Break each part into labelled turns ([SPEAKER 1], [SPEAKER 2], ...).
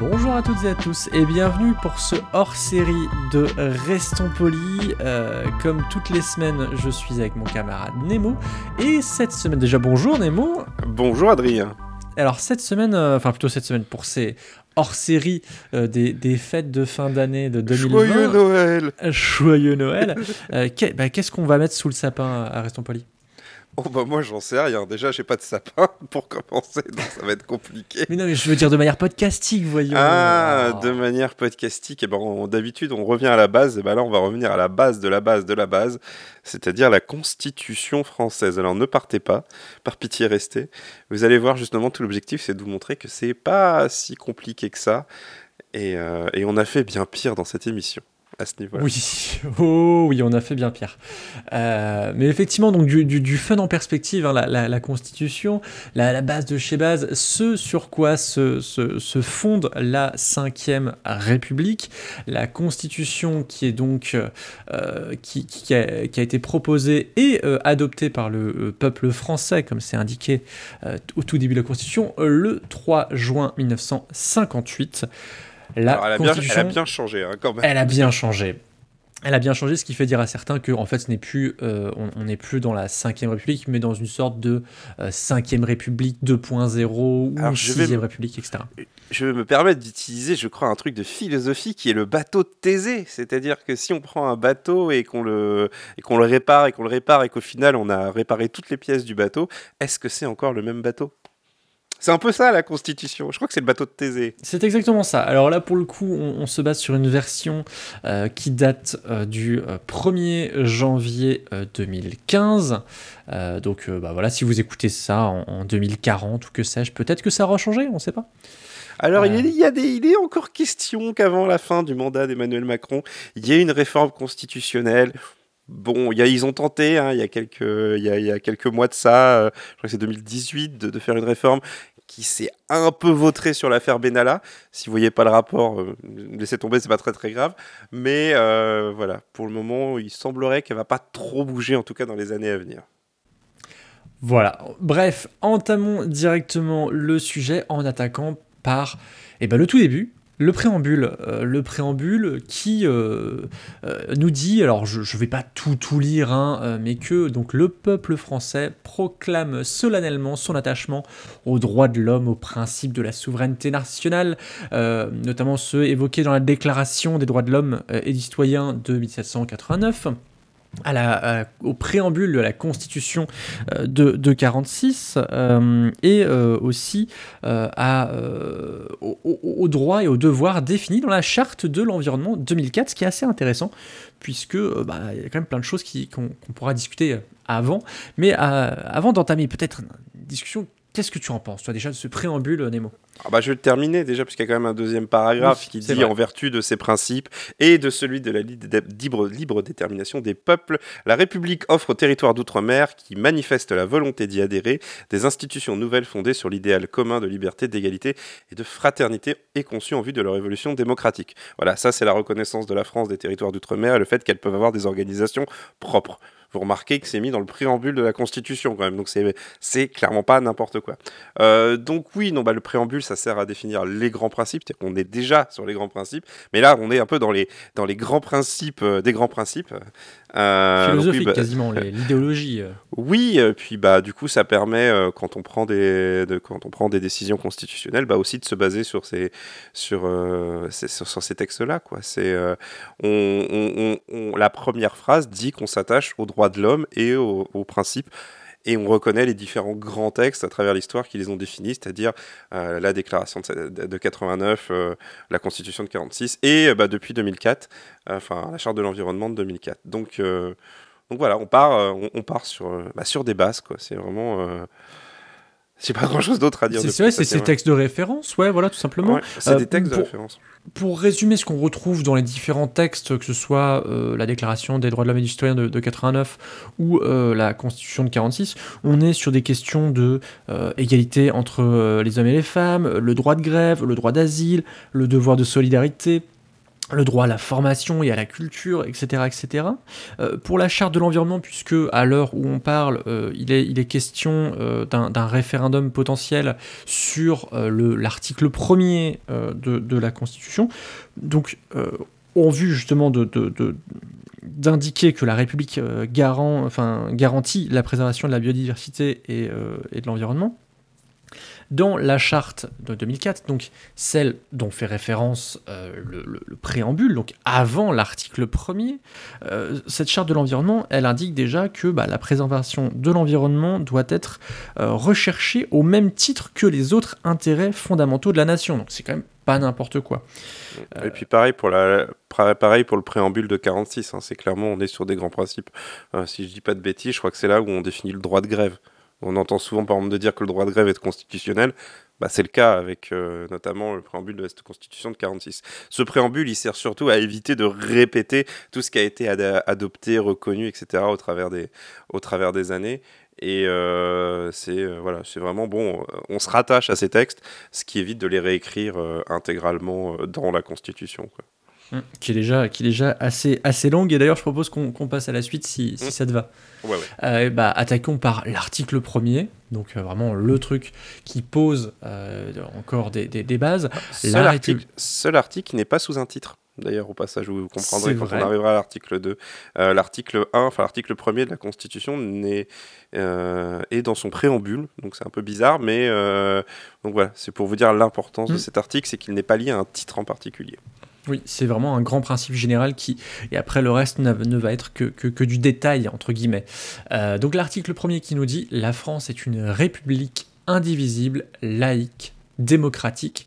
[SPEAKER 1] Bonjour à toutes et à tous et bienvenue pour ce hors-série de Restons polis. Euh, comme toutes les semaines, je suis avec mon camarade Nemo et cette semaine, déjà bonjour Nemo.
[SPEAKER 2] Bonjour Adrien.
[SPEAKER 1] Alors cette semaine, euh, enfin plutôt cette semaine pour ces hors-série euh, des, des fêtes de fin d'année de 2020.
[SPEAKER 2] Joyeux Noël
[SPEAKER 1] Joyeux Noël. Euh, bah, Qu'est-ce qu'on va mettre sous le sapin à Restons Polis?
[SPEAKER 2] Oh bah moi j'en sais rien, déjà j'ai pas de sapin pour commencer, donc ça va être compliqué.
[SPEAKER 1] Mais non, mais je veux dire de manière podcastique, voyons.
[SPEAKER 2] Ah,
[SPEAKER 1] Oh.
[SPEAKER 2] de manière podcastique, et ben on- d'habitude on revient à la base, et ben là on va revenir à la base de la base de la base, c'est-à-dire la Constitution française. Alors ne partez pas, par pitié restez. Vous allez voir justement tout l'objectif c'est de vous montrer que c'est pas si compliqué que ça, et, euh, et on a fait bien pire dans cette émission
[SPEAKER 1] Oui, oh on a fait bien pire. Euh, mais effectivement, donc du, fun en perspective, hein, la, Constitution, la, base de chez base, ce sur quoi se, fonde la Cinquième République, la Constitution qui est donc euh, qui, a, été proposée et euh, adoptée par le peuple français, comme c'est indiqué au tout début de la Constitution, le 3 juin 1958. La
[SPEAKER 2] Alors, elle, a bien, elle a
[SPEAKER 1] Constitution-
[SPEAKER 2] bien changé hein, quand même.
[SPEAKER 1] elle a bien changé. Elle a bien changé, ce qui fait dire à certains que en fait, ce n'est plus, euh, on n'est plus dans la 5 République, mais dans une sorte de 5 République 2.0 ou
[SPEAKER 2] Alors, je vais
[SPEAKER 1] 6
[SPEAKER 2] me-
[SPEAKER 1] République, etc.
[SPEAKER 2] Je vais me permettre d'utiliser, je crois, un truc de philosophie qui est le bateau de Thésée. C'est-à-dire que si on prend un bateau et qu'on le, et qu'on le répare et qu'on le répare et qu'au final on a réparé toutes les pièces du bateau, est-ce que c'est encore le même bateau? C'est un peu ça la Constitution. Je crois que c'est le bateau de Thésée.
[SPEAKER 1] C'est exactement ça. Alors là, pour le coup, on, on se base sur une version euh, qui date euh, du euh, 1er janvier euh, 2015. Euh, donc bah, voilà, si vous écoutez ça en, en 2040 ou que sais-je, peut-être que ça aura changé, on ne sait pas.
[SPEAKER 2] Alors il, y a des, il est encore question qu'avant la fin du mandat d'Emmanuel Macron, il y ait une réforme constitutionnelle. Bon, il y a, ils ont tenté, hein, il, y a quelques, il, y a, il y a quelques mois de ça, euh, je crois que c'est 2018, de, de faire une réforme qui s'est un peu vautrée sur l'affaire Benalla. Si vous voyez pas le rapport, euh, laissez tomber, c'est pas très très grave. Mais euh, voilà, pour le moment, il semblerait qu'elle va pas trop bouger, en tout cas dans les années à venir.
[SPEAKER 1] Voilà. Bref, entamons directement le sujet en attaquant par eh ben, le tout début, le préambule. Euh, le préambule qui euh, euh, nous dit, alors je ne vais pas tout tout lire, hein, mais que donc le peuple français proclame solennellement son attachement aux droits de l'homme, aux principes de la souveraineté nationale, notamment ceux évoqués dans la Déclaration des droits de l'homme et du citoyen de 1789. Au préambule de la Constitution euh, de, de 46 euh, et euh, aussi aux, droits et aux devoirs définis dans la charte de l'environnement 2004, ce qui est assez intéressant puisque bah, il y a quand même plein de choses qu'on pourra discuter avant. Mais avant d'entamer peut-être une discussion, qu'est-ce que tu en penses toi déjà de ce préambule Nemo?
[SPEAKER 2] Ah bah, je vais le terminer déjà, puisqu'il y a quand même un deuxième paragraphe
[SPEAKER 1] Oui,
[SPEAKER 2] qui dit
[SPEAKER 1] vrai.
[SPEAKER 2] en vertu de ses principes et de celui de la libre, libre détermination des peuples, la République offre au territoire d'outre-mer qui manifeste la volonté d'y adhérer des institutions nouvelles fondées sur l'idéal commun de liberté, d'égalité et de fraternité et conçues en vue de leur évolution démocratique. Voilà, ça c'est la reconnaissance de la France des territoires d'outre-mer et le fait qu'elles peuvent avoir des organisations propres. Vous remarquez que c'est mis dans le préambule de la Constitution quand même, donc c'est clairement pas n'importe quoi. Euh, donc oui, non, bah, le préambule, ça sert à définir les grands principes. Qu'on est déjà sur les grands principes, mais là, on est un peu dans les, dans les grands principes euh, des grands principes. Euh, oui, bah,
[SPEAKER 1] quasiment, l'idéologie. euh.
[SPEAKER 2] oui, puis bah du coup, ça permet quand on prend des de- quand on prend des décisions constitutionnelles, bah aussi de se baser sur ces sur ces- sur, sur ces textes-là, quoi. C'est on, on- on- on- la première phrase dit qu'on s'attache aux droits de l'homme et aux, aux principes et on reconnaît les différents grands textes à travers l'histoire qui les ont définis, c'est-à-dire euh, la déclaration de, de- de 89, euh, la constitution de 46 et euh, bah, depuis 2004, euh, enfin la charte de l'environnement de 2004. Donc, donc voilà, on part, on, part sur, bah, sur des bases, quoi. C'est vraiment, J'ai pas grand chose d'autre à dire.
[SPEAKER 1] C'est
[SPEAKER 2] de
[SPEAKER 1] vrai, c'est ces textes de référence, ouais, voilà, tout simplement.
[SPEAKER 2] Ouais, c'est
[SPEAKER 1] Euh,
[SPEAKER 2] des textes de
[SPEAKER 1] pour-
[SPEAKER 2] référence.
[SPEAKER 1] Pour résumer ce qu'on retrouve dans les différents textes, que ce soit euh, la Déclaration des droits de l'homme et du citoyen de, de 89 ou euh, la Constitution de 46, on est sur des questions de euh, égalité entre euh, les hommes et les femmes, le droit de grève, le droit d'asile, le devoir de solidarité, le droit à la formation et à la culture, etc. etc. Euh, pour la charte de l'environnement, puisque à l'heure où on parle, euh, il, est, question euh, d'un référendum potentiel sur le- l'article premier de, de la Constitution, donc en vue justement d'indiquer que la République garantit la préservation de la biodiversité et de l'environnement, dans la charte de 2004, donc celle dont fait référence euh, le, le- le préambule, donc avant l'article 1er, euh, cette charte de l'environnement, elle indique déjà que bah, la préservation de l'environnement doit être euh, recherchée au même titre que les autres intérêts fondamentaux de la nation. Donc c'est quand même pas n'importe quoi.
[SPEAKER 2] Et puis pareil pour, pareil pour le préambule de 46, hein, c'est clairement on est sur des grands principes. Si je dis pas de bêtises, je crois que c'est là où on définit le droit de grève. On entend souvent par exemple dire que le droit de grève est constitutionnel. Bah, c'est le cas avec euh, notamment le préambule de cette constitution de 46. Ce préambule, il sert surtout à éviter de répéter tout ce qui a été ad- adopté, reconnu, etc. au travers des, années. Et euh, c'est euh, voilà, vraiment bon. On se rattache à ces textes, ce qui évite de les réécrire intégralement dans la Constitution.
[SPEAKER 1] Qui est déjà, qui est déjà assez, assez longue. Et d'ailleurs, je propose qu'on passe à la suite si, si
[SPEAKER 2] Mm.
[SPEAKER 1] ça te va.
[SPEAKER 2] Ouais, ouais.
[SPEAKER 1] Euh, bah, attaquons par l'article premier, donc euh, vraiment le truc qui pose euh, encore des, des- des bases.
[SPEAKER 2] Seul,
[SPEAKER 1] La
[SPEAKER 2] article, seul article qui n'est pas sous un titre. D'ailleurs, au passage, vous comprendrez quand
[SPEAKER 1] vrai.
[SPEAKER 2] on arrivera à l'article 2. Euh, l'article 1, enfin l'article 1er de la Constitution euh, est dans son préambule, donc c'est un peu bizarre, mais euh, donc voilà, c'est pour vous dire l'importance de
[SPEAKER 1] Mm.
[SPEAKER 2] cet article, c'est qu'il n'est pas lié à un titre en particulier.
[SPEAKER 1] Oui, c'est vraiment un grand principe général qui, et après le reste ne va être que, que, que du détail, entre guillemets. Euh, donc l'article premier qui nous dit La France est une république indivisible, laïque, démocratique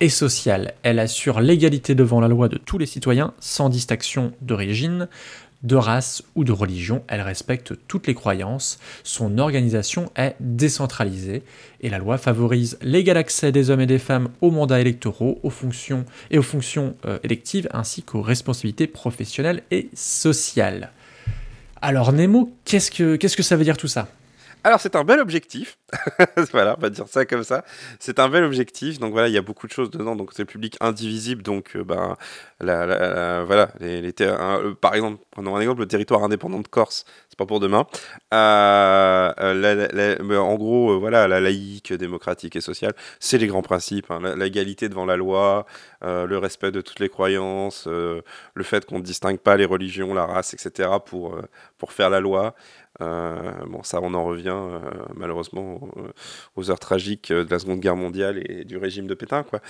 [SPEAKER 1] et sociale. Elle assure l'égalité devant la loi de tous les citoyens, sans distinction d'origine, de race ou de religion. Elle respecte toutes les croyances. Son organisation est décentralisée et la loi favorise l'égal accès des hommes et des femmes aux mandats électoraux, aux fonctions et aux fonctions euh, électives ainsi qu'aux responsabilités professionnelles et sociales. Alors Nemo, qu'est-ce que qu'est-ce que ça veut dire tout ça?
[SPEAKER 2] Alors c'est un bel objectif, voilà, on va dire ça comme ça. C'est un bel objectif, donc voilà, il y a beaucoup de choses dedans. Donc c'est public indivisible, donc euh, ben la, voilà, les, les euh, par exemple, prenons un exemple, le territoire indépendant de Corse, c'est pas pour demain. Euh, mais en gros, voilà, la laïque, démocratique et sociale, c'est les grands principes, hein, l'égalité devant la loi, le respect de toutes les croyances, le fait qu'on ne distingue pas les religions, la race, etc. pour pour faire la loi. Euh, bon, ça, on en revient euh, malheureusement aux, heures tragiques de la Seconde Guerre mondiale et du régime de Pétain, quoi.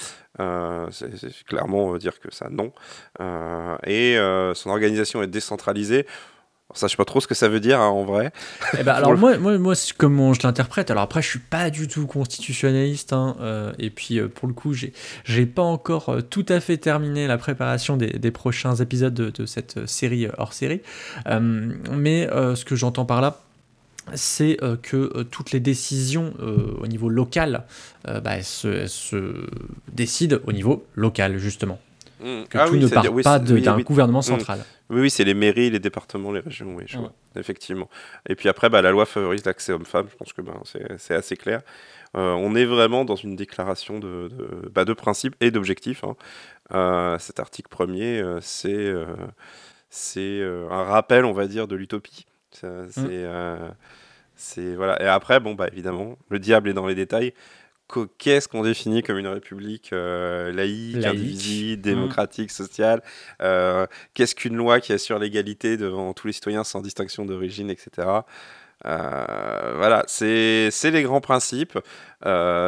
[SPEAKER 2] Euh, c'est clairement euh, dire que ça, non. Euh, et euh, son organisation est décentralisée. Ça, je sais pas trop ce que ça veut dire hein, en vrai.
[SPEAKER 1] Eh ben, alors moi, moi, moi c'est comment je l'interprète. Alors après, je suis pas du tout constitutionnaliste, hein, euh, et puis euh, pour le coup, j'ai, j'ai pas encore euh, tout à fait terminé la préparation des, des prochains épisodes de, de cette série hors série. Mais ce que j'entends par là, c'est que toutes les décisions au niveau local bah, elles se, décident au niveau local justement.
[SPEAKER 2] Mm.
[SPEAKER 1] Que
[SPEAKER 2] Ah
[SPEAKER 1] tout
[SPEAKER 2] oui,
[SPEAKER 1] ne part
[SPEAKER 2] oui,
[SPEAKER 1] pas
[SPEAKER 2] c'est-
[SPEAKER 1] de-
[SPEAKER 2] oui,
[SPEAKER 1] d'un gouvernement
[SPEAKER 2] Mm.
[SPEAKER 1] central.
[SPEAKER 2] Oui, oui, c'est les mairies, les départements, les régions, oui, je
[SPEAKER 1] Ouais.
[SPEAKER 2] vois, effectivement. Et puis après, bah, la loi favorise l'accès homme-femme, je pense que ben, c'est assez clair. Euh, on est vraiment dans une déclaration de, de, bah, de principes et d'objectifs. hein. Euh, cet article premier, euh, c'est c'est un rappel, on va dire, de l'utopie. C'est euh, c'est- voilà. Et après, bon, bah, évidemment, le diable est dans les détails. Qu'est-ce qu'on définit comme une république euh, laïque,
[SPEAKER 1] Laïque.
[SPEAKER 2] indivisible, démocratique, sociale Euh, Qu'est-ce qu'une loi qui assure l'égalité devant tous les citoyens sans distinction d'origine, etc. Euh, voilà, c'est les grands principes.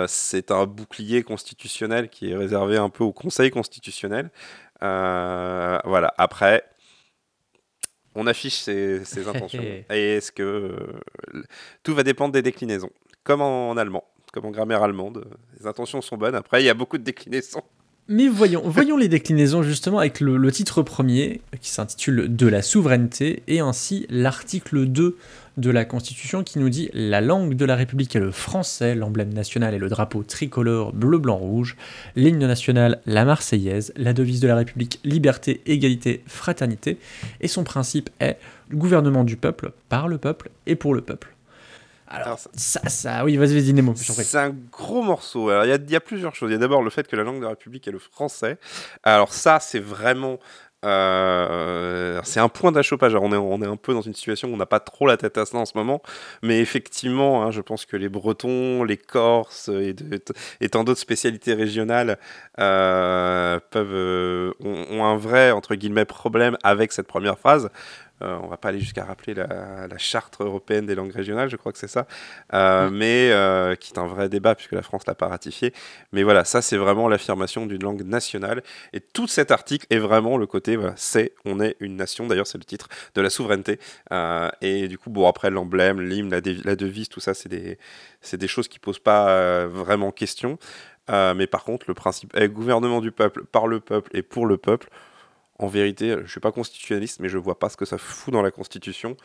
[SPEAKER 2] C'est un bouclier constitutionnel qui est réservé un peu au Conseil constitutionnel. Voilà, après, on affiche ses, ses intentions. Et est-ce que tout va dépendre des déclinaisons, comme en, allemand, comme en grammaire allemande. Les intentions sont bonnes. Après, il y a beaucoup de déclinaisons.
[SPEAKER 1] Mais voyons, voyons les déclinaisons justement avec le, titre premier qui s'intitule De la souveraineté et ainsi l'article 2 de la Constitution qui nous dit La langue de la République est le français, l'emblème national est le drapeau tricolore bleu, blanc, rouge, l'hymne national la Marseillaise, la devise de la République liberté, égalité, fraternité, et son principe est gouvernement du peuple, par le peuple et pour le peuple. Alors,
[SPEAKER 2] ça-
[SPEAKER 1] ça, oui, vas-y, vas-y, Nemo.
[SPEAKER 2] C'est un gros morceau. Alors, il y a- il y, a plusieurs choses. Il y a d'abord le fait que la langue de la République est le français. Alors ça, c'est vraiment... euh, c'est un point d'achoppage. On est, on est un peu dans une situation où on n'a pas trop la tête à ça en ce moment. Mais effectivement, hein, je pense que les Bretons, les Corses et, de- et tant d'autres spécialités régionales euh, peuvent, euh, ont, ont un vrai, entre guillemets, problème avec cette première phrase. Euh, on va pas aller jusqu'à rappeler la, la charte européenne des langues régionales, je crois que c'est ça, Euh, mais euh, qui est un vrai débat puisque la France l'a pas ratifié. Mais voilà, ça c'est vraiment l'affirmation d'une langue nationale. Et tout cet article est vraiment le côté, voilà, c'est, on est une nation. D'ailleurs, c'est le titre de la souveraineté. Et du coup, bon après l'emblème, l'hymne, la, devise, tout ça, c'est des, c'est des choses qui posent pas vraiment question. Mais par contre, le principe est gouvernement du peuple, par le peuple et pour le peuple. En vérité, je suis pas constitutionnaliste, mais je vois pas ce que ça fout dans la Constitution,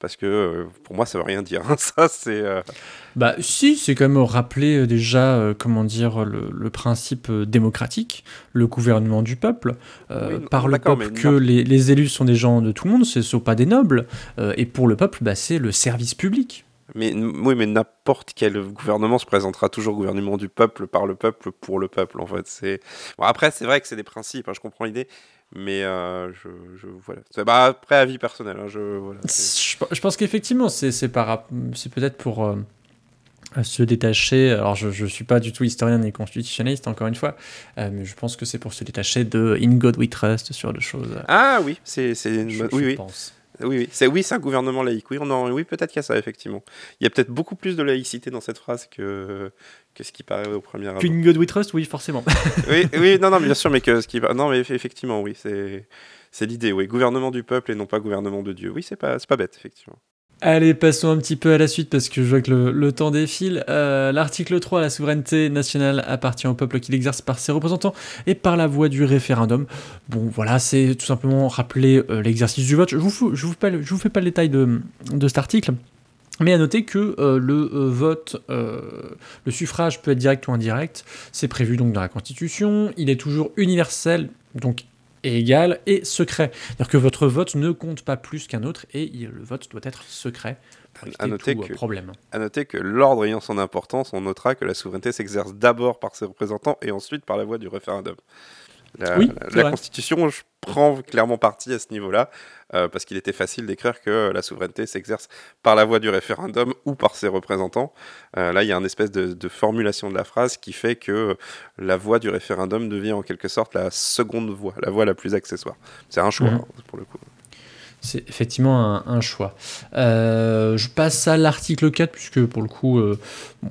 [SPEAKER 2] parce que euh, pour moi, ça veut rien dire. ça, c'est. euh,
[SPEAKER 1] Bah si, c'est quand même rappeler euh, déjà, comment dire, le, le principe démocratique, le gouvernement du peuple,
[SPEAKER 2] Oui, non,
[SPEAKER 1] par le peuple que les, les élus sont des gens de tout le monde, ce ne sont pas des nobles, et pour le peuple, bah, c'est le service public.
[SPEAKER 2] Mais oui, mais n'importe quel gouvernement se présentera toujours gouvernement du peuple, par le peuple, pour le peuple. En fait, c'est. Bon, après, c'est vrai que c'est des principes. hein, je comprends l'idée, mais euh, je, je- voilà. C'est- Bah, après, avis personnel. hein, je voilà.
[SPEAKER 1] Je, je pense qu'effectivement, c'est peut-être pour euh, se détacher. Alors, je ne suis pas du tout historien ni constitutionnaliste, encore une fois, euh, mais je pense que c'est pour se détacher de In God We Trust sur des choses.
[SPEAKER 2] Ah oui, c'est une bonne-
[SPEAKER 1] je
[SPEAKER 2] oui oui
[SPEAKER 1] pense.
[SPEAKER 2] Oui oui c'est oui c'est un gouvernement laïque. Oui, on en- oui peut-être qu'il y a ça effectivement. Il y a peut-être beaucoup plus de laïcité dans cette phrase que que ce qui paraît au premier abord.
[SPEAKER 1] Qu'In God We Trust, oui, forcément.
[SPEAKER 2] oui, oui, non, non, bien sûr, mais que ce qui non, mais eff- effectivement, oui, c'est c'est l'idée, oui, gouvernement du peuple et non pas gouvernement de Dieu. Oui, c'est pas c'est pas bête, effectivement.
[SPEAKER 1] Allez, passons un petit peu à la suite parce que je vois que le, temps défile. Euh, L'article 3, la souveraineté nationale appartient au peuple qui l'exerce par ses représentants et par la voie du référendum. Bon, voilà, c'est tout simplement rappeler euh, l'exercice du vote. Je vous, vous, fais pas le- détail de, cet article. Mais à noter que euh, le vote, le suffrage peut être direct ou indirect. C'est prévu donc dans la Constitution. Il est toujours universel, donc égal et secret. C'est-à-dire que votre vote ne compte pas plus qu'un autre et il- le vote doit être secret. Pour
[SPEAKER 2] À noter
[SPEAKER 1] tout, euh,
[SPEAKER 2] que-
[SPEAKER 1] problème.
[SPEAKER 2] À noter que l'ordre ayant son importance, on notera que la souveraineté s'exerce d'abord par ses représentants et ensuite par la voie du référendum. La,
[SPEAKER 1] Oui,
[SPEAKER 2] la-
[SPEAKER 1] c'est
[SPEAKER 2] la
[SPEAKER 1] vrai.
[SPEAKER 2] Constitution je prend clairement parti à ce niveau-là, euh, parce qu'il était facile d'écrire que la souveraineté s'exerce par la voie du référendum ou par ses représentants. Euh, là, il y a une espèce de, de formulation de la phrase qui fait que la voie du référendum devient en quelque sorte la seconde voie, la voie la plus accessoire. C'est un choix,
[SPEAKER 1] Mhm.
[SPEAKER 2] hein, pour le coup.
[SPEAKER 1] C'est effectivement un, choix. Euh, je passe à l'article 4, puisque pour le coup, euh,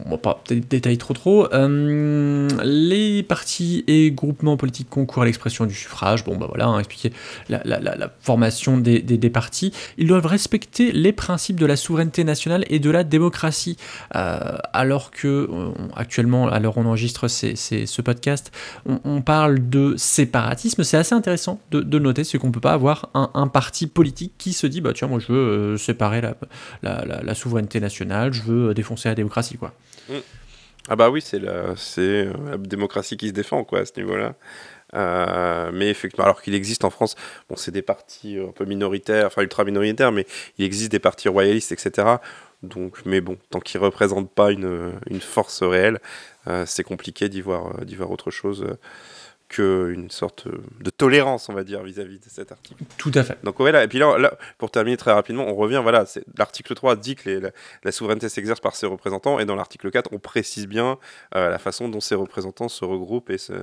[SPEAKER 1] on va pas détailler trop trop. Euh, les partis et groupements politiques concourent à l'expression du suffrage. Bon, bah voilà, hein, expliquer la, la- formation des, partis. Ils doivent respecter les principes de la souveraineté nationale et de la démocratie. Euh, alors que, actuellement, à on enregistre ce podcast, on, parle de séparatisme. C'est assez intéressant de, noter, c'est qu'on peut pas avoir un parti politique qui se dit bah tiens moi je veux euh, séparer la, la, souveraineté nationale, je veux euh, défoncer la démocratie quoi.
[SPEAKER 2] Ah bah oui, c'est la, c'est euh, la démocratie qui se défend quoi à ce niveau-là. Mais effectivement, alors qu'il existe en France, bon, c'est des partis un peu minoritaires, enfin ultra minoritaires, mais il existe des partis royalistes, etc. Donc, mais bon, tant qu'ils représentent pas une, une force réelle, c'est compliqué d'y voir, voir autre chose qu'une sorte de tolérance, on va dire, vis-à-vis de cet article.
[SPEAKER 1] Tout à fait.
[SPEAKER 2] Donc ouais, là, et puis là, là, pour terminer très rapidement, on revient, voilà, l'article 3 dit que les- la, la souveraineté s'exerce par ses représentants, et dans l'article 4, on précise bien euh, la façon dont ces représentants se regroupent et se-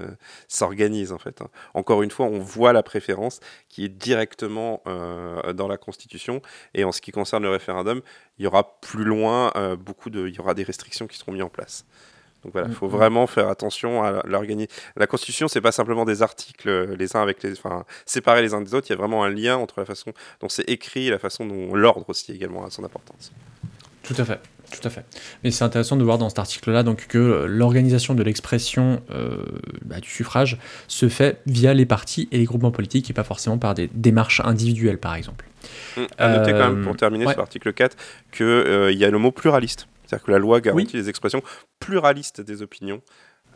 [SPEAKER 2] s'organisent, en fait. hein. Encore une fois, on voit la préférence qui est directement euh, dans la Constitution, et en ce qui concerne le référendum, il y aura plus loin euh, beaucoup de... il y aura des restrictions qui seront mises en place. Donc voilà, il faut
[SPEAKER 1] Mhm.
[SPEAKER 2] vraiment faire attention à l'organiser. La Constitution, c'est pas simplement des articles euh, les uns avec les, enfin, séparés les uns des autres. Il y a vraiment un lien entre la façon dont c'est écrit et la façon dont l'ordre aussi également a son importance.
[SPEAKER 1] Tout à fait. Tout à fait. Mais c'est intéressant de voir dans cet article-là donc que euh, l'organisation de l'expression euh, bah, du suffrage se fait via les partis et les groupements politiques et pas forcément par des démarches individuelles, par exemple.
[SPEAKER 2] Hum, À noter quand même,
[SPEAKER 1] Euh,
[SPEAKER 2] pour terminer
[SPEAKER 1] ouais.
[SPEAKER 2] sur l'article 4, qu'il y a le mot pluraliste. C'est-à-dire que la loi garantit
[SPEAKER 1] Oui.
[SPEAKER 2] les expressions pluralistes des opinions.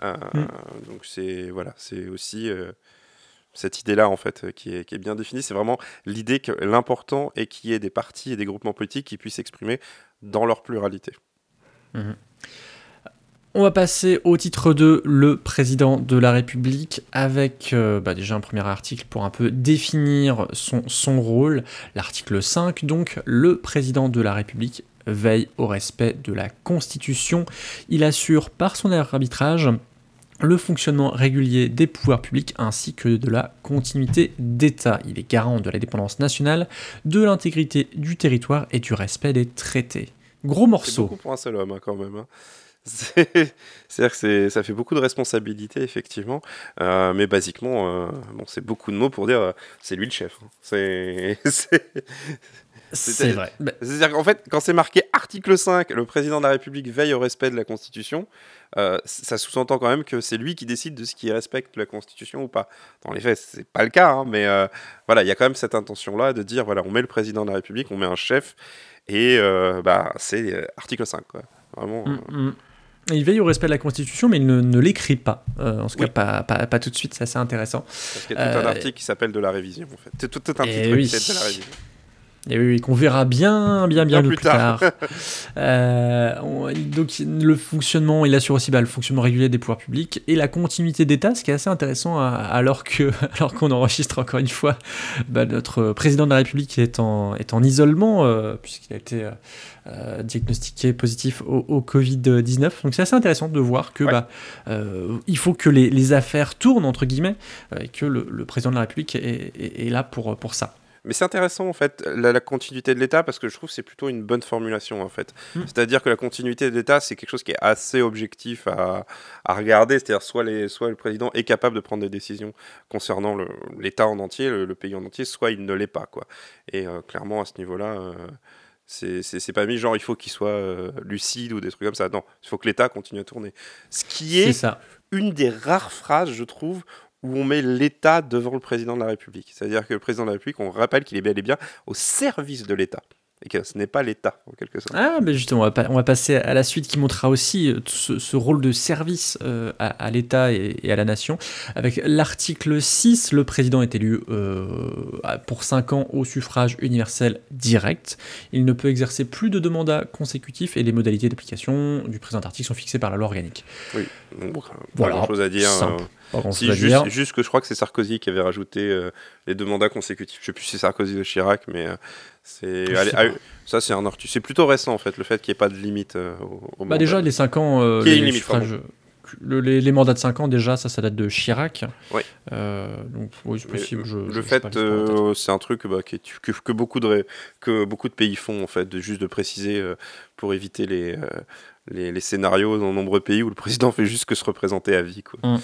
[SPEAKER 2] Euh,
[SPEAKER 1] Mm.
[SPEAKER 2] Donc c'est voilà, c'est aussi euh, cette idée-là en fait qui est, qui est bien définie. C'est vraiment l'idée que l'important est qu'il y ait des partis et des groupements politiques qui puissent s'exprimer dans leur pluralité.
[SPEAKER 1] On va passer au titre 2, le président de la République, avec euh, bah, déjà un premier article pour un peu définir son, son rôle. L'article 5, donc, le président de la République veille au respect de la Constitution. Il assure par son arbitrage le fonctionnement régulier des pouvoirs publics ainsi que de la continuité d'État. Il est garant de la dépendance nationale, de l'intégrité du territoire et du respect des traités. Gros
[SPEAKER 2] C'est
[SPEAKER 1] morceau.
[SPEAKER 2] beaucoup pour un seul homme hein, quand même. hein. C'est- C'est-à-dire que ça fait beaucoup de responsabilités, effectivement. Euh, mais basiquement, euh, bon, c'est beaucoup de mots pour dire euh, c'est lui le chef. hein. C'est. c'est-
[SPEAKER 1] vrai. Bah,
[SPEAKER 2] C'est-à-dire qu'en fait, quand c'est marqué article 5, le président de la République veille au respect de la Constitution, euh, ça sous-entend quand même que c'est lui qui décide de ce qui respecte la Constitution ou pas. Dans les faits, c'est pas le cas, hein, mais euh, voilà, il y a quand même cette intention-là de dire voilà, on met le président de la République, on met un chef, et euh, bah, c'est euh, article 5. Quoi. Vraiment.
[SPEAKER 1] Mm,
[SPEAKER 2] euh,
[SPEAKER 1] mm. Il veille au respect de la Constitution, mais il ne, ne l'écrit pas. Euh, en tout
[SPEAKER 2] Oui.
[SPEAKER 1] cas, pas, pas, pas tout de suite, c'est assez intéressant.
[SPEAKER 2] parce qu'il y a tout un article qui s'appelle de la révision, en fait. C'est tout, tout un
[SPEAKER 1] Eh
[SPEAKER 2] titre
[SPEAKER 1] oui.
[SPEAKER 2] qui s'appelle de la révision.
[SPEAKER 1] Et oui, oui, qu'on verra bien, bien, bien,
[SPEAKER 2] Bien
[SPEAKER 1] plus
[SPEAKER 2] plus
[SPEAKER 1] tard.
[SPEAKER 2] tard.
[SPEAKER 1] Euh, on- donc, le fonctionnement, il assure aussi bah, le fonctionnement régulier des pouvoirs publics et la continuité d'État, ce qui est assez intéressant à- alors que, alors qu'on enregistre encore une fois, bah, notre président de la République est en, est en isolement euh, puisqu'il a été euh, diagnostiqué positif au, au Covid-19. Donc c'est assez intéressant de voir que
[SPEAKER 2] Ouais.
[SPEAKER 1] bah, il faut que les, les affaires tournent entre guillemets et que le, le président de la République est, est- est là pour, pour ça.
[SPEAKER 2] Mais c'est intéressant en fait la, la continuité de l'État parce que je trouve que c'est plutôt une bonne formulation en fait.
[SPEAKER 1] Mm.
[SPEAKER 2] C'est-à-dire que la continuité de l'État c'est quelque chose qui est assez objectif à, à regarder. C'est-à-dire soit, les, soit le président est capable de prendre des décisions concernant l'État en entier, le, le pays en entier, soit il ne l'est pas quoi. Et euh, clairement à ce niveau-là. euh, c'est- pas mis genre il faut qu'il soit euh, lucide ou des trucs comme ça. Non, il faut que l'État continue à tourner. Ce qui est
[SPEAKER 1] ça.
[SPEAKER 2] une des rares phrases, je trouve, où on met l'État devant le président de la République. C'est-à-dire que le président de la République, on rappelle qu'il est bel et bien au service de l'État. Et que ce n'est pas l'État, en quelque sorte.
[SPEAKER 1] Ah, ben justement, on va, pa- on va passer à la suite qui montrera aussi euh, ce, ce rôle de service euh, à, à l'État et, et à la nation. Avec l'article 6, le président est élu euh, pour 5 ans au suffrage universel direct. Il ne peut exercer plus de deux mandats consécutifs et les modalités d'application du présent article sont fixées par la loi organique.
[SPEAKER 2] Donc, bon, pas
[SPEAKER 1] Voilà,
[SPEAKER 2] grand-chose à dire.
[SPEAKER 1] simple.
[SPEAKER 2] euh, Si, juste,
[SPEAKER 1] dire.
[SPEAKER 2] juste que je crois que c'est Sarkozy qui avait rajouté euh, les deux mandats consécutifs. Je sais plus si c'est Sarkozy ou Chirac, mais euh, c'est. Ah, ça, c'est un C'est plutôt récent, en fait, le fait qu'il n'y ait pas de limite euh, au, au
[SPEAKER 1] Bah déjà, les 5 ans,
[SPEAKER 2] Qui
[SPEAKER 1] les,
[SPEAKER 2] une limite,
[SPEAKER 1] suffrages- le- les, les mandats de 5 ans, déjà, ça, ça date de Chirac.
[SPEAKER 2] Oui.
[SPEAKER 1] Donc, oui, c'est possible. je-
[SPEAKER 2] le fait, c'est un truc bah, qui est- que, que beaucoup de, que beaucoup de pays font, en fait, de, juste de préciser pour éviter les, les, les scénarios dans nombreux pays où le président fait juste que se représenter à vie. Quoi.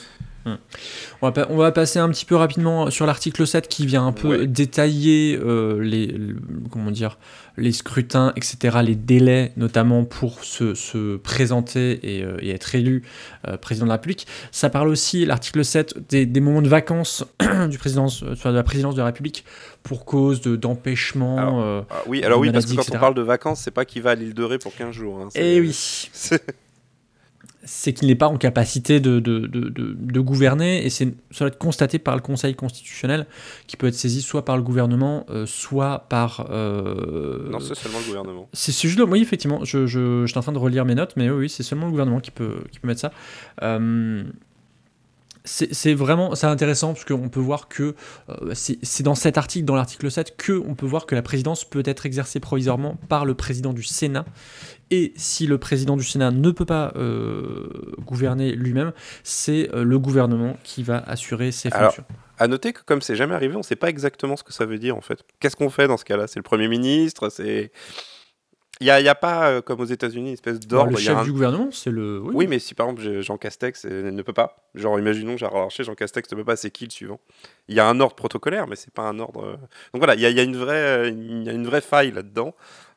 [SPEAKER 1] On va, pa- on va passer un petit peu rapidement sur l'article 7 qui vient un peu
[SPEAKER 2] Ouais.
[SPEAKER 1] détailler euh, les, le- comment dire, les scrutins, etc., les délais notamment pour se, se présenter et, euh, et être élu euh, président de la République. Ça parle aussi, l'article 7, des, des moments de vacances du présidence, de la présidence de la République pour cause de- d'empêchement.
[SPEAKER 2] Alors,
[SPEAKER 1] euh,
[SPEAKER 2] Ah oui, alors oui, parce que quand
[SPEAKER 1] etc.
[SPEAKER 2] on parle de vacances, c'est pas qu'il va à l'île de Ré pour 15 jours. hein, c'est-
[SPEAKER 1] eh oui,
[SPEAKER 2] c'est-
[SPEAKER 1] qu'il n'est pas en capacité de, de, de, gouverner, et c'est, ça doit être constaté par le Conseil constitutionnel, qui peut être saisi soit par le gouvernement, euh, soit par... euh,
[SPEAKER 2] Non, c'est seulement le gouvernement.
[SPEAKER 1] c'est c'est juste Oui, effectivement, je, je, j'étais en train de relire mes notes, mais oui, oui, c'est seulement le gouvernement qui peut, qui peut mettre ça. Euh, c'est c'est vraiment c'est intéressant parce qu'on peut voir que euh, c'est c'est dans cet article, dans l'article 7, que on peut voir que la présidence peut être exercée provisoirement par le président du Sénat. Et si le président du Sénat ne peut pas euh, gouverner lui-même, c'est euh, le gouvernement qui va assurer ses
[SPEAKER 2] Alors,
[SPEAKER 1] fonctions.
[SPEAKER 2] À noter que comme c'est jamais arrivé, on sait pas exactement ce que ça veut dire en fait. Qu'est-ce qu'on fait dans ce cas-là? C'est le Premier ministre C'est. Il n'y a, a pas, euh, comme aux États-Unis, une espèce d'ordre.
[SPEAKER 1] le
[SPEAKER 2] il y a
[SPEAKER 1] chef
[SPEAKER 2] un-
[SPEAKER 1] du gouvernement, c'est le. Oui,
[SPEAKER 2] Oui, mais si par exemple Jean Castex ne peut pas, genre imaginons Gérard Larcher, Jean Castex ne peut pas, c'est qui le suivant? Il y a un ordre protocolaire, mais c'est pas un ordre. Donc voilà, il y a, il y a une vraie, il y a une vraie faille là-dedans.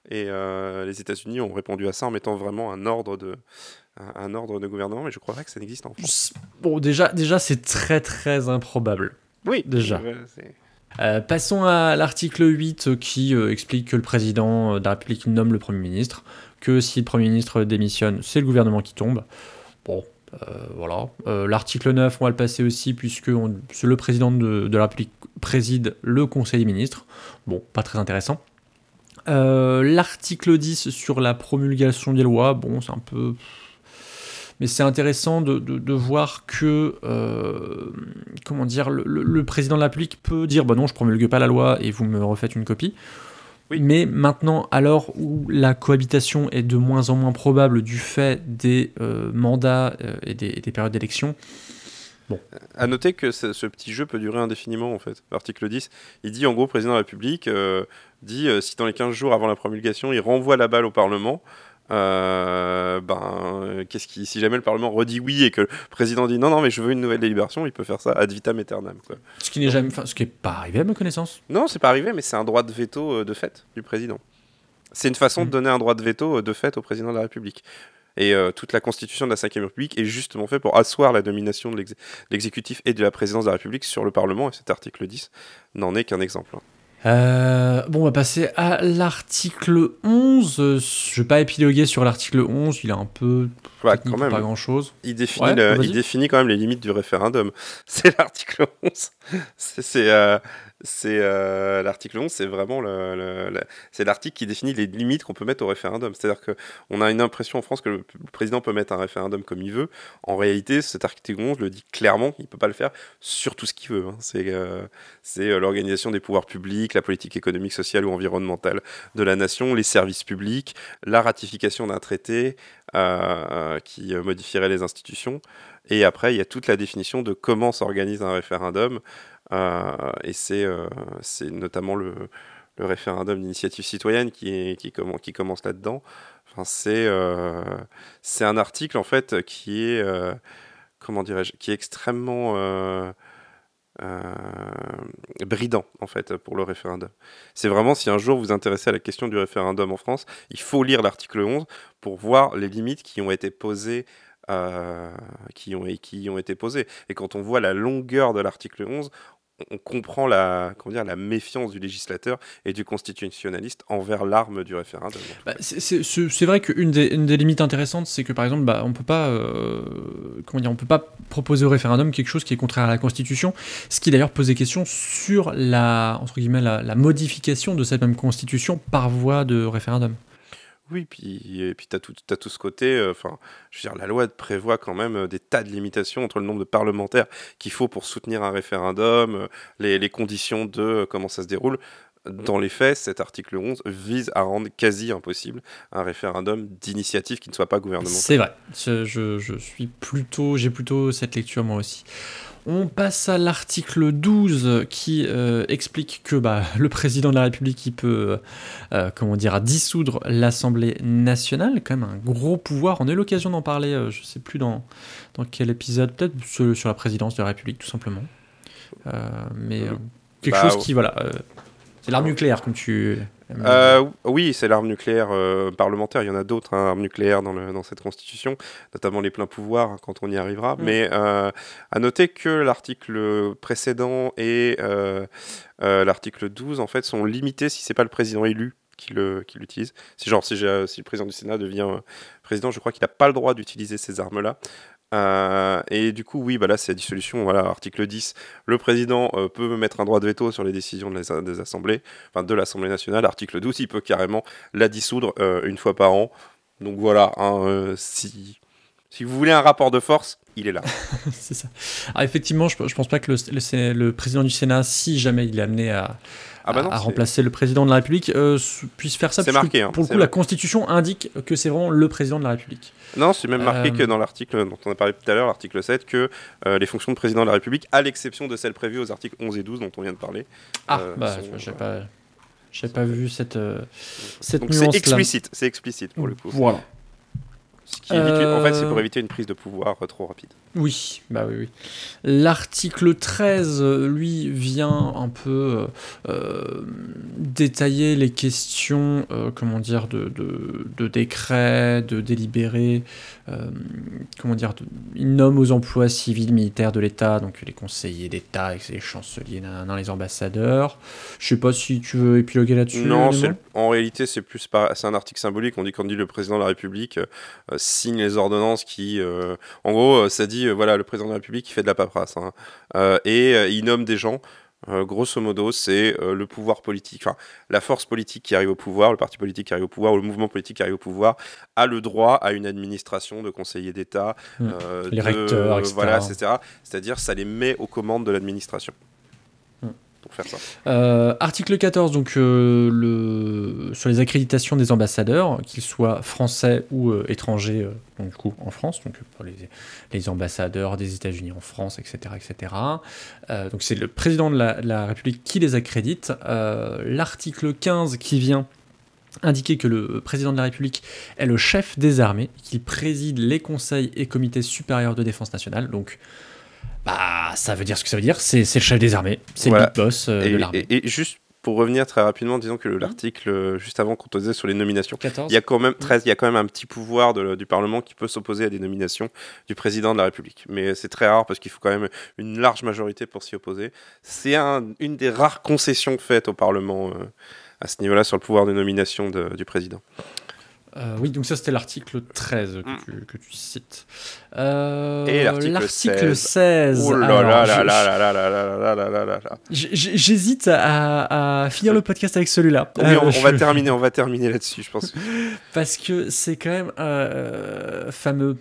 [SPEAKER 2] Et euh, les États-Unis ont répondu à ça en mettant vraiment un ordre de, un, un ordre de gouvernement, mais je crois pas que ça n'existe en France.
[SPEAKER 1] Bon, déjà, déjà c'est très très improbable.
[SPEAKER 2] Oui,
[SPEAKER 1] Déjà. Euh, passons à l'article 8 euh, qui euh, explique que le président de la République nomme le Premier ministre, que si le Premier ministre démissionne, c'est le gouvernement qui tombe. Bon, euh, voilà. Euh, l'article 9, on va le passer aussi, puisque on- le président de, de la République préside le Conseil des ministres. Bon, pas très intéressant. Euh, l'article 10 sur la promulgation des lois, bon, c'est un peu... Mais c'est intéressant de, de- de voir que, euh, comment dire, le, président de la République peut dire, bah non, je promulgue pas la loi et vous me refaites une copie.
[SPEAKER 2] Oui.
[SPEAKER 1] Mais maintenant, à l'heure où la cohabitation est de moins en moins probable du fait des euh, mandats et, des, et des périodes d'élection,
[SPEAKER 2] À noter que ce, ce petit jeu peut durer indéfiniment en fait. L'article 10, il dit en gros, le président de la République euh, dit euh, si dans les 15 jours avant la promulgation, il renvoie la balle au Parlement. euh, ben, qu'est-ce qui, si jamais le Parlement redit oui et que le président dit non, non, mais je veux une nouvelle délibération, il peut faire ça ad vitam aeternam. Quoi.
[SPEAKER 1] ce qui n'est jamais, ce qui est pas arrivé à ma connaissance.
[SPEAKER 2] Non, c'est pas arrivé, mais c'est un droit de veto de fait du président. C'est une façon de donner un droit de veto de fait au président de la République. Et euh, toute la constitution de la Ve République est justement faite pour asseoir la domination de l'exé- l'exécutif et de la présidence de la République sur le Parlement, et cet article 10 n'en est qu'un exemple. hein.
[SPEAKER 1] Euh, bon, on va passer à l'article 11. Euh, Je vais pas épiloguer sur l'article 11, il est un peu
[SPEAKER 2] Ouais,
[SPEAKER 1] technique
[SPEAKER 2] quand même,
[SPEAKER 1] pas grand chose.
[SPEAKER 2] il définit,
[SPEAKER 1] Ouais,
[SPEAKER 2] le-
[SPEAKER 1] vas-y.
[SPEAKER 2] il définit quand même les limites du référendum. C'est l'article 11. C'est c'est, euh, c'est, euh, l'article 11, c'est vraiment le, c'est l'article qui définit les limites qu'on peut mettre au référendum. C'est-à-dire que on a une impression en France que le, président peut mettre un référendum comme il veut. En réalité, cet article 11 le dit clairement qu'il peut pas le faire sur tout ce qu'il veut. hein. C'est euh, c'est euh, l'organisation des pouvoirs publics, la politique économique, sociale ou environnementale de la nation, les services publics, la ratification d'un traité qui modifierait les institutions. Et après, il y a toute la définition de comment s'organise un référendum. Euh, et c'est euh, notamment le, référendum d'initiative citoyenne qui, qui, commen- qui commence là-dedans. Enfin, c'est euh, c'est un article en fait qui est comment dirais-je qui est extrêmement bridant en fait pour le référendum. C'est vraiment si un jour vous vous intéressez à la question du référendum en France, il faut lire l'article 11 pour voir les limites qui ont été posées qui, ont, qui ont été posées. Et quand on voit la longueur de l'article 11, on comprend la, comment dire, la méfiance du législateur et du constitutionnaliste envers l'arme du référendum.
[SPEAKER 1] Bah, c'est- vrai qu'une des, limites intéressantes, c'est que par exemple, bah, on peut pas, euh, peut pas proposer au référendum quelque chose qui est contraire à la Constitution, ce qui d'ailleurs pose des questions sur la, entre guillemets, la modification de cette même Constitution par voie de référendum.
[SPEAKER 2] Oui, puis, et puis tu as, tout tout ce côté, euh, enfin, je veux dire, la loi prévoit quand même euh, des tas de limitations entre le nombre de parlementaires qu'il faut pour soutenir un référendum, euh, les, les conditions de comment ça se déroule. Dans les faits, cet article 11 vise à rendre quasi impossible un référendum d'initiative qui ne soit pas gouvernemental.
[SPEAKER 1] C'est vrai. Je- je suis plutôt, j'ai plutôt cette lecture moi aussi. On passe à l'article 12 qui euh, explique que bah, le président de la République il peut euh, comment dire, dissoudre l'Assemblée nationale, quand même un gros pouvoir. On a eu l'occasion d'en parler, euh, je sais plus dans, dans quel épisode, peut-être sur, sur la présidence de la République tout simplement. Euh, mais euh, quelque
[SPEAKER 2] Bah,
[SPEAKER 1] chose qui, voilà, euh, c'est l'arme nucléaire comme tu...
[SPEAKER 2] Euh, oui, c'est l'arme nucléaire euh, parlementaire. Il y en a d'autres, hein, armes nucléaires dans, le, dans cette constitution, notamment les pleins pouvoirs hein, quand on y arrivera.
[SPEAKER 1] Mm.
[SPEAKER 2] Mais euh, à noter que l'article précédent et l'article 12 en fait sont limités si c'est pas le président élu qui qui l'utilise. Si genre si, si le président du Sénat devient président, je crois qu'il n'a pas le droit d'utiliser ces armes-là. Euh, et du coup, oui, bah là, c'est la dissolution. Voilà, article 10. Le président euh, peut mettre un droit de veto sur les décisions de les- enfin de l'Assemblée nationale. Article 12, il peut carrément la dissoudre euh, une fois par an. Donc voilà, hein, si, vous voulez un rapport de force, il est là.
[SPEAKER 1] c'est ça. Effectivement, je, je pense pas que le président du Sénat, si jamais il est amené à,
[SPEAKER 2] Ah bah non,
[SPEAKER 1] à
[SPEAKER 2] c'est-
[SPEAKER 1] remplacer le président de la République, euh, puisse faire ça.
[SPEAKER 2] C'est marqué, hein,
[SPEAKER 1] pour le
[SPEAKER 2] c'est
[SPEAKER 1] coup, la. Constitution indique que c'est vraiment le président de la République.
[SPEAKER 2] Non, c'est même marqué
[SPEAKER 1] Euh,
[SPEAKER 2] que dans l'article dont on a parlé tout à l'heure, l'article 7, que euh, les fonctions de président de la République, à l'exception de celles prévues aux articles 11 et 12 dont on vient de parler.
[SPEAKER 1] Ah,
[SPEAKER 2] euh,
[SPEAKER 1] bah, j'ai pas, j'ai pas vu cette, euh, cette
[SPEAKER 2] Donc c'est
[SPEAKER 1] nuance-là.
[SPEAKER 2] explicite, c'est explicite pour le coup.
[SPEAKER 1] Voilà.
[SPEAKER 2] Ce qui évite- En fait, c'est pour éviter une prise de pouvoir euh, trop rapide.
[SPEAKER 1] Oui, bah oui, oui. L'article 13, euh, lui, vient un peu euh, détailler les questions, euh, comment dire, de, de, de décret, de délibéré, euh, comment dire, de- il nomme aux emplois civils, militaires de l'État, donc les conseillers d'État, les chanceliers, nan, les ambassadeurs. Je sais pas si tu veux épiloguer là-dessus.
[SPEAKER 2] Non, en réalité, c'est plus c'est un article symbolique. On dit quand dit le président de la République signe les ordonnances qui, en gros, ça dit euh, voilà le président de la République qui fait de la paperasse hein. Euh, et euh, il nomme des gens. Euh, grosso modo, c'est euh, le pouvoir politique, enfin la force politique qui arrive au pouvoir, le parti politique qui arrive au pouvoir, ou le mouvement politique qui arrive au pouvoir, a le droit à une administration de conseillers d'État,
[SPEAKER 1] Mm.
[SPEAKER 2] euh,
[SPEAKER 1] Les
[SPEAKER 2] de-
[SPEAKER 1] recteurs, etc.
[SPEAKER 2] Voilà, etc. C'est-à-dire, ça les met aux commandes de l'administration.
[SPEAKER 1] Euh, article 14, donc euh, sur les accréditations des ambassadeurs, qu'ils soient français ou euh, étrangers, donc en France, donc pour les, ambassadeurs des États-Unis en France, etc. etc. Donc c'est le président de la, République qui les accrédite. L'article 15 qui vient indiquer que le président de la République est le chef des armées, qu'il préside les conseils et comités supérieurs de défense nationale. Donc, bah, ça veut dire ce que ça veut dire. C'est le chef des armées, c'est
[SPEAKER 2] Voilà.
[SPEAKER 1] le big boss euh, de
[SPEAKER 2] Et,
[SPEAKER 1] l'armée.
[SPEAKER 2] et- et juste pour revenir très rapidement, disons que le- l'article, euh, juste avant qu'on te disait sur les nominations,
[SPEAKER 1] 14.
[SPEAKER 2] il y a quand même 13, il y a quand même un petit pouvoir de- du Parlement qui peut s'opposer à des nominations du président de la République. Mais c'est très rare parce qu'il faut quand même une large majorité pour s'y opposer. C'est un- une des rares concessions faites au Parlement euh, à ce niveau-là sur le pouvoir de nomination de- du président.
[SPEAKER 1] Euh, oui, donc ça c'était l'article 13 hmm. que, tu, cites. Euh,
[SPEAKER 2] Et l'article
[SPEAKER 1] 16.
[SPEAKER 2] Oh là là là là là là là
[SPEAKER 1] J'hésite à, finir le euh, podcast avec celui-là.
[SPEAKER 2] Oui, on, va terminer, on va terminer là-dessus, je pense.
[SPEAKER 1] Parce que c'est quand même fameux.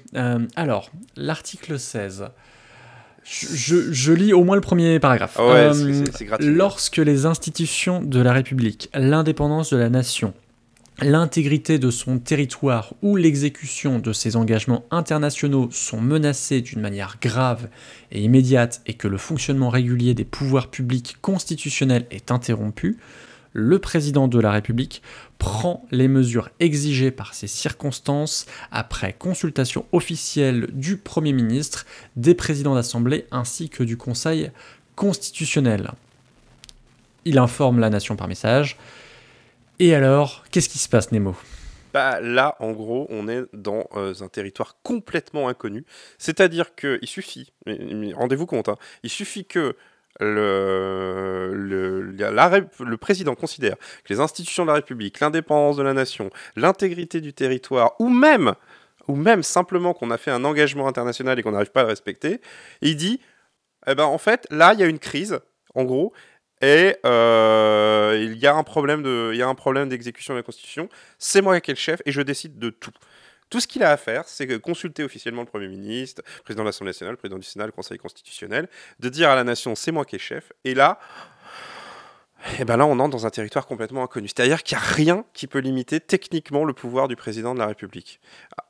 [SPEAKER 1] alors, l'article 16. Je, lis au moins le premier paragraphe.
[SPEAKER 2] Ouais,
[SPEAKER 1] euh,
[SPEAKER 2] c
[SPEAKER 1] lorsque les institutions de la République, l'indépendance de la nation, l'intégrité de son territoire ou l'exécution de ses engagements internationaux sont menacés d'une manière grave et immédiate et que le fonctionnement régulier des pouvoirs publics constitutionnels est interrompu, le président de la République prend les mesures exigées par ces circonstances après consultation officielle du Premier ministre, des présidents d'Assemblée ainsi que du Conseil constitutionnel. Il informe la nation par message. Et alors, qu'est-ce qui se passe, Nemo?
[SPEAKER 2] Bah, là, en gros, on est dans euh, un territoire complètement inconnu. C'est-à-dire qu'il suffit, rendez-vous compte, hein, il suffit que le, président considère que les institutions de la République, l'indépendance de la nation, l'intégrité du territoire, ou même, ou même simplement qu'on a fait un engagement international et qu'on n'arrive pas à le respecter, il dit, eh ben, en fait, là, il y a une crise, en gros, et euh, il y a un problème de, il d'exécution de la Constitution. C'est moi qui est le chef et je décide de tout. Tout ce qu'il a à faire, c'est consulter officiellement le Premier ministre, président de l'Assemblée nationale, le président du Sénat, le Conseil constitutionnel, de dire à la nation c'est moi qui est chef. Et là, et ben là, on entre dans un territoire complètement inconnu. C'est-à-dire qu'il n'y a rien qui peut limiter techniquement le pouvoir du président de la République.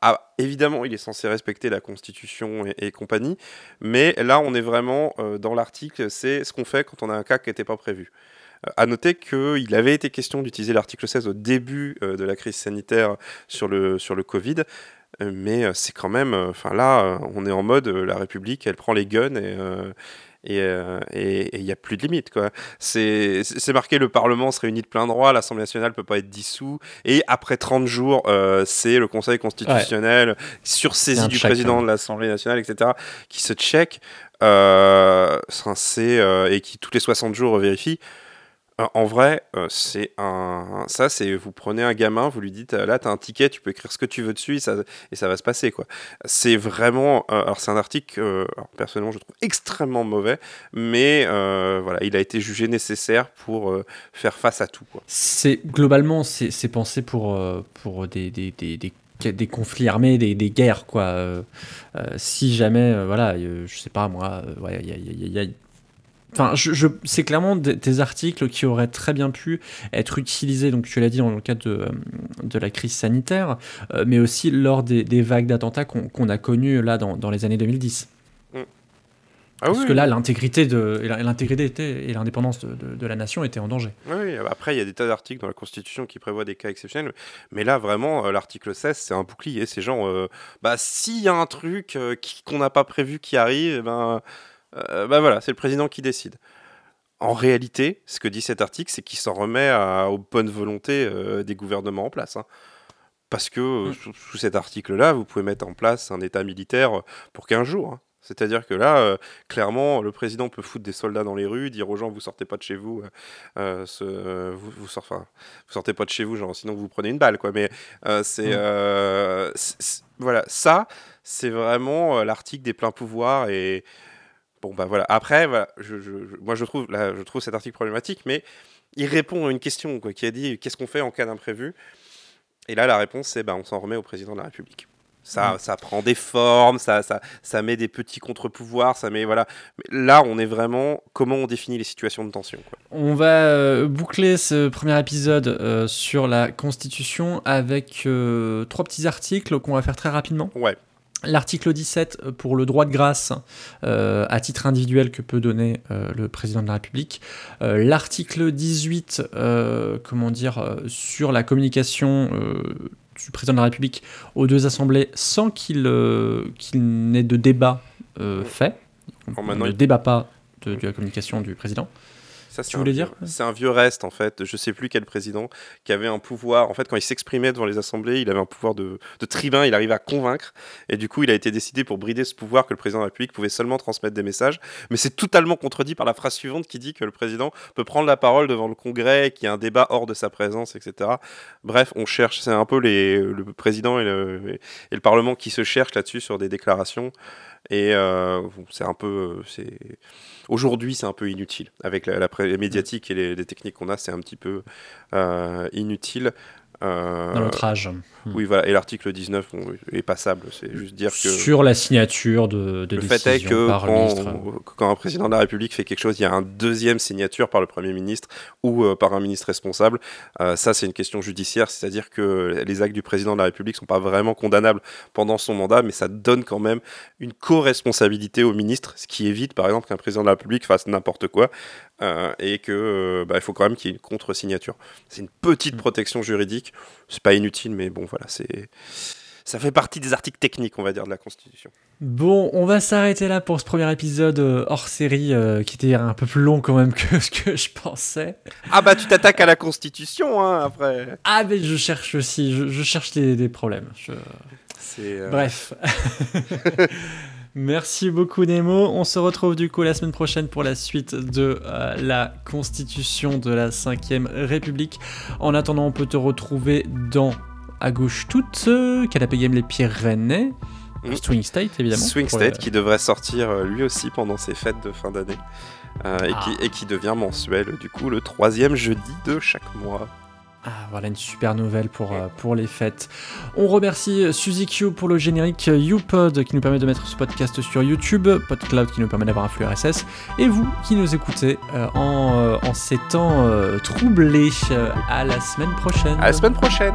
[SPEAKER 2] Ah, évidemment, il est censé respecter la Constitution et, compagnie, mais là, on est vraiment euh, dans l'article, c'est ce qu'on fait quand on a un cas qui n'était pas prévu. Euh, à noter qu'il avait été question d'utiliser l'article 16 au début euh, de la crise sanitaire sur le, sur le Covid, mais c'est quand même, enfin là, on est en mode la République, elle prend les guns et et euh, et il n'y a plus de limite. C'est marqué le Parlement se réunit de plein droit, l'Assemblée nationale peut pas être dissous et après 30 jours, euh, c'est le Conseil constitutionnel sur
[SPEAKER 1] C'est
[SPEAKER 2] saisie
[SPEAKER 1] un
[SPEAKER 2] du
[SPEAKER 1] check,
[SPEAKER 2] président
[SPEAKER 1] hein.
[SPEAKER 2] de l'Assemblée nationale, etc., qui se check euh, euh, et qui tous les 60 jours vérifie. Euh, en vrai, euh, c'est un. Ça, c'est. Vous prenez un gamin, vous lui dites euh, là, t'as un ticket, tu peux écrire ce que tu veux dessus et ça, et ça va se passer, quoi. C'est vraiment. alors, c'est un article, personnellement, je trouve extrêmement mauvais, mais voilà, il a été jugé nécessaire pour faire face à tout, quoi.
[SPEAKER 1] C'est globalement c'est pensé pour pour des des, des, des des conflits armés, des, des guerres, quoi. Si jamais, euh, voilà, je sais pas moi, ouais, il il y a- Enfin, je, je- c'est clairement des, des articles qui auraient très bien pu être utilisés, donc tu l'as dit, dans le cadre de, de la crise sanitaire, euh, mais aussi lors des, des vagues d'attentats qu'on a connues là dans, dans les années 2010.
[SPEAKER 2] Mm. Ah
[SPEAKER 1] Parce
[SPEAKER 2] oui,
[SPEAKER 1] que là, l'intégrité l'intégrité était- et l'indépendance de, de- de la nation étaient en danger.
[SPEAKER 2] Oui, oui, après, il y a des tas d'articles dans la Constitution qui prévoient des cas exceptionnels. Mais là, vraiment, euh, l'article 16, c'est un bouclier. C'est genre, euh, bah, s'il y a un truc euh, qu'on n'a pas prévu qui arrive, eh ben, euh, bah voilà, c'est le président qui décide. En réalité, ce que dit cet article, c'est qu'il s'en remet à- aux bonnes volontés euh, des gouvernements en place. hein. Parce que euh,
[SPEAKER 1] Mm.
[SPEAKER 2] sous, sous cet article-là, vous pouvez mettre en place un état militaire euh, pour 15 jours. hein. C'est-à-dire que là, euh, clairement, le président peut foutre des soldats dans les rues, dire aux gens vous sortez pas de chez vous, euh, euh, ce- euh, vous, vous, sort- enfin, vous sortez pas de chez vous, genre sinon vous prenez une balle, quoi. Mais c'est
[SPEAKER 1] Mm.
[SPEAKER 2] voilà, ça, c'est vraiment l'article des pleins pouvoirs et bon bah voilà. Après, voilà, je, je- je- moi je trouve là, je trouve cet article problématique, mais il répond à une question quoi, qui a dit qu'est-ce qu'on fait en cas d'imprévu? Et là, la réponse, c'est bah, on s'en remet au président de la République. Ça, ça prend des formes, ça, ça, ça met des petits contre-pouvoirs, ça met voilà. Mais là, on est vraiment comment on définit les situations de tension. Quoi.
[SPEAKER 1] On va euh, boucler ce premier épisode euh, sur la Constitution avec euh, trois petits articles qu'on va faire très rapidement.
[SPEAKER 2] Ouais.
[SPEAKER 1] L'article 17 euh, pour le droit de grâce euh, à titre individuel que peut donner euh, le président de la République. Euh, L'article 18, euh, comment dire, sur la communication du président de la République aux deux assemblées sans qu'il n'ait de débat fait. On ne débat pas de, de la communication du président.
[SPEAKER 2] Ça, c'est
[SPEAKER 1] Tu
[SPEAKER 2] un
[SPEAKER 1] voulais
[SPEAKER 2] vieux-
[SPEAKER 1] dire
[SPEAKER 2] C'est un vieux reste, en fait. Je sais plus quel président qui avait un pouvoir. En fait, quand il s'exprimait devant les assemblées, il avait un pouvoir de, de tribun. Il arrivait à convaincre. Et du coup, il a été décidé pour brider ce pouvoir que le président de la République pouvait seulement transmettre des messages. Mais c'est totalement contredit par la phrase suivante qui dit que le président peut prendre la parole devant le Congrès, qu'il y a un débat hors de sa présence, etc. Bref, on cherche. C'est un peu les, le président et le, et le Parlement qui se cherchent là-dessus sur des déclarations. Et euh, c'est un peu. euh, c'est Aujourd'hui, c'est un peu inutile. Avec la, la pré- médiatique et les, les techniques qu'on a, c'est un petit peu euh, inutile. Euh,
[SPEAKER 1] dans notre âge.
[SPEAKER 2] Oui, voilà. Et l'article 19 bon, est passable. C'est juste dire que.
[SPEAKER 1] Sur la signature de, de
[SPEAKER 2] le fait est que
[SPEAKER 1] par
[SPEAKER 2] quand,
[SPEAKER 1] ministre.
[SPEAKER 2] quand un président de la République fait quelque chose, il y a un deuxième signature par le Premier ministre ou euh, par un ministre responsable. Euh, ça, c'est une question judiciaire, c'est-à-dire que les actes du président de la République sont pas vraiment condamnables pendant son mandat, mais ça donne quand même une co-responsabilité au ministre, ce qui évite, par exemple, qu'un président de la République fasse n'importe quoi euh, et que bah, il faut quand même qu'il y ait une contre-signature. C'est une petite protection juridique. C'est pas inutile, mais bon, voilà, c'est ça fait partie des articles techniques, on va dire, de la Constitution.
[SPEAKER 1] Bon, on va s'arrêter là pour ce premier épisode euh, hors série euh, qui était un peu plus long quand même que ce que je pensais.
[SPEAKER 2] Ah bah tu t'attaques à la Constitution hein, après.
[SPEAKER 1] Ah, mais je cherche aussi, je, je cherche des, problèmes. Je-
[SPEAKER 2] euh,
[SPEAKER 1] Bref. Merci beaucoup Nemo. On se retrouve du coup la semaine prochaine pour la suite de euh, la constitution de la 5ème République. En attendant, on peut te retrouver dans À gauche toute, euh, Canapé Game Les Pyrénées,
[SPEAKER 2] Mm.
[SPEAKER 1] Swing State évidemment.
[SPEAKER 2] Swing State
[SPEAKER 1] le-
[SPEAKER 2] qui devrait sortir euh, lui aussi pendant ses fêtes de fin d'année euh, et,
[SPEAKER 1] Ah.
[SPEAKER 2] qui, et qui devient mensuel du coup le troisième jeudi de chaque mois.
[SPEAKER 1] Ah, voilà une super nouvelle pour, euh, pour les fêtes. On remercie Suzy Q pour le générique YouPod qui nous permet de mettre ce podcast sur YouTube, PodCloud qui nous permet d'avoir un flux RSS, et vous qui nous écoutez euh, en, en ces temps troublés. À la semaine prochaine.
[SPEAKER 2] À la semaine prochaine.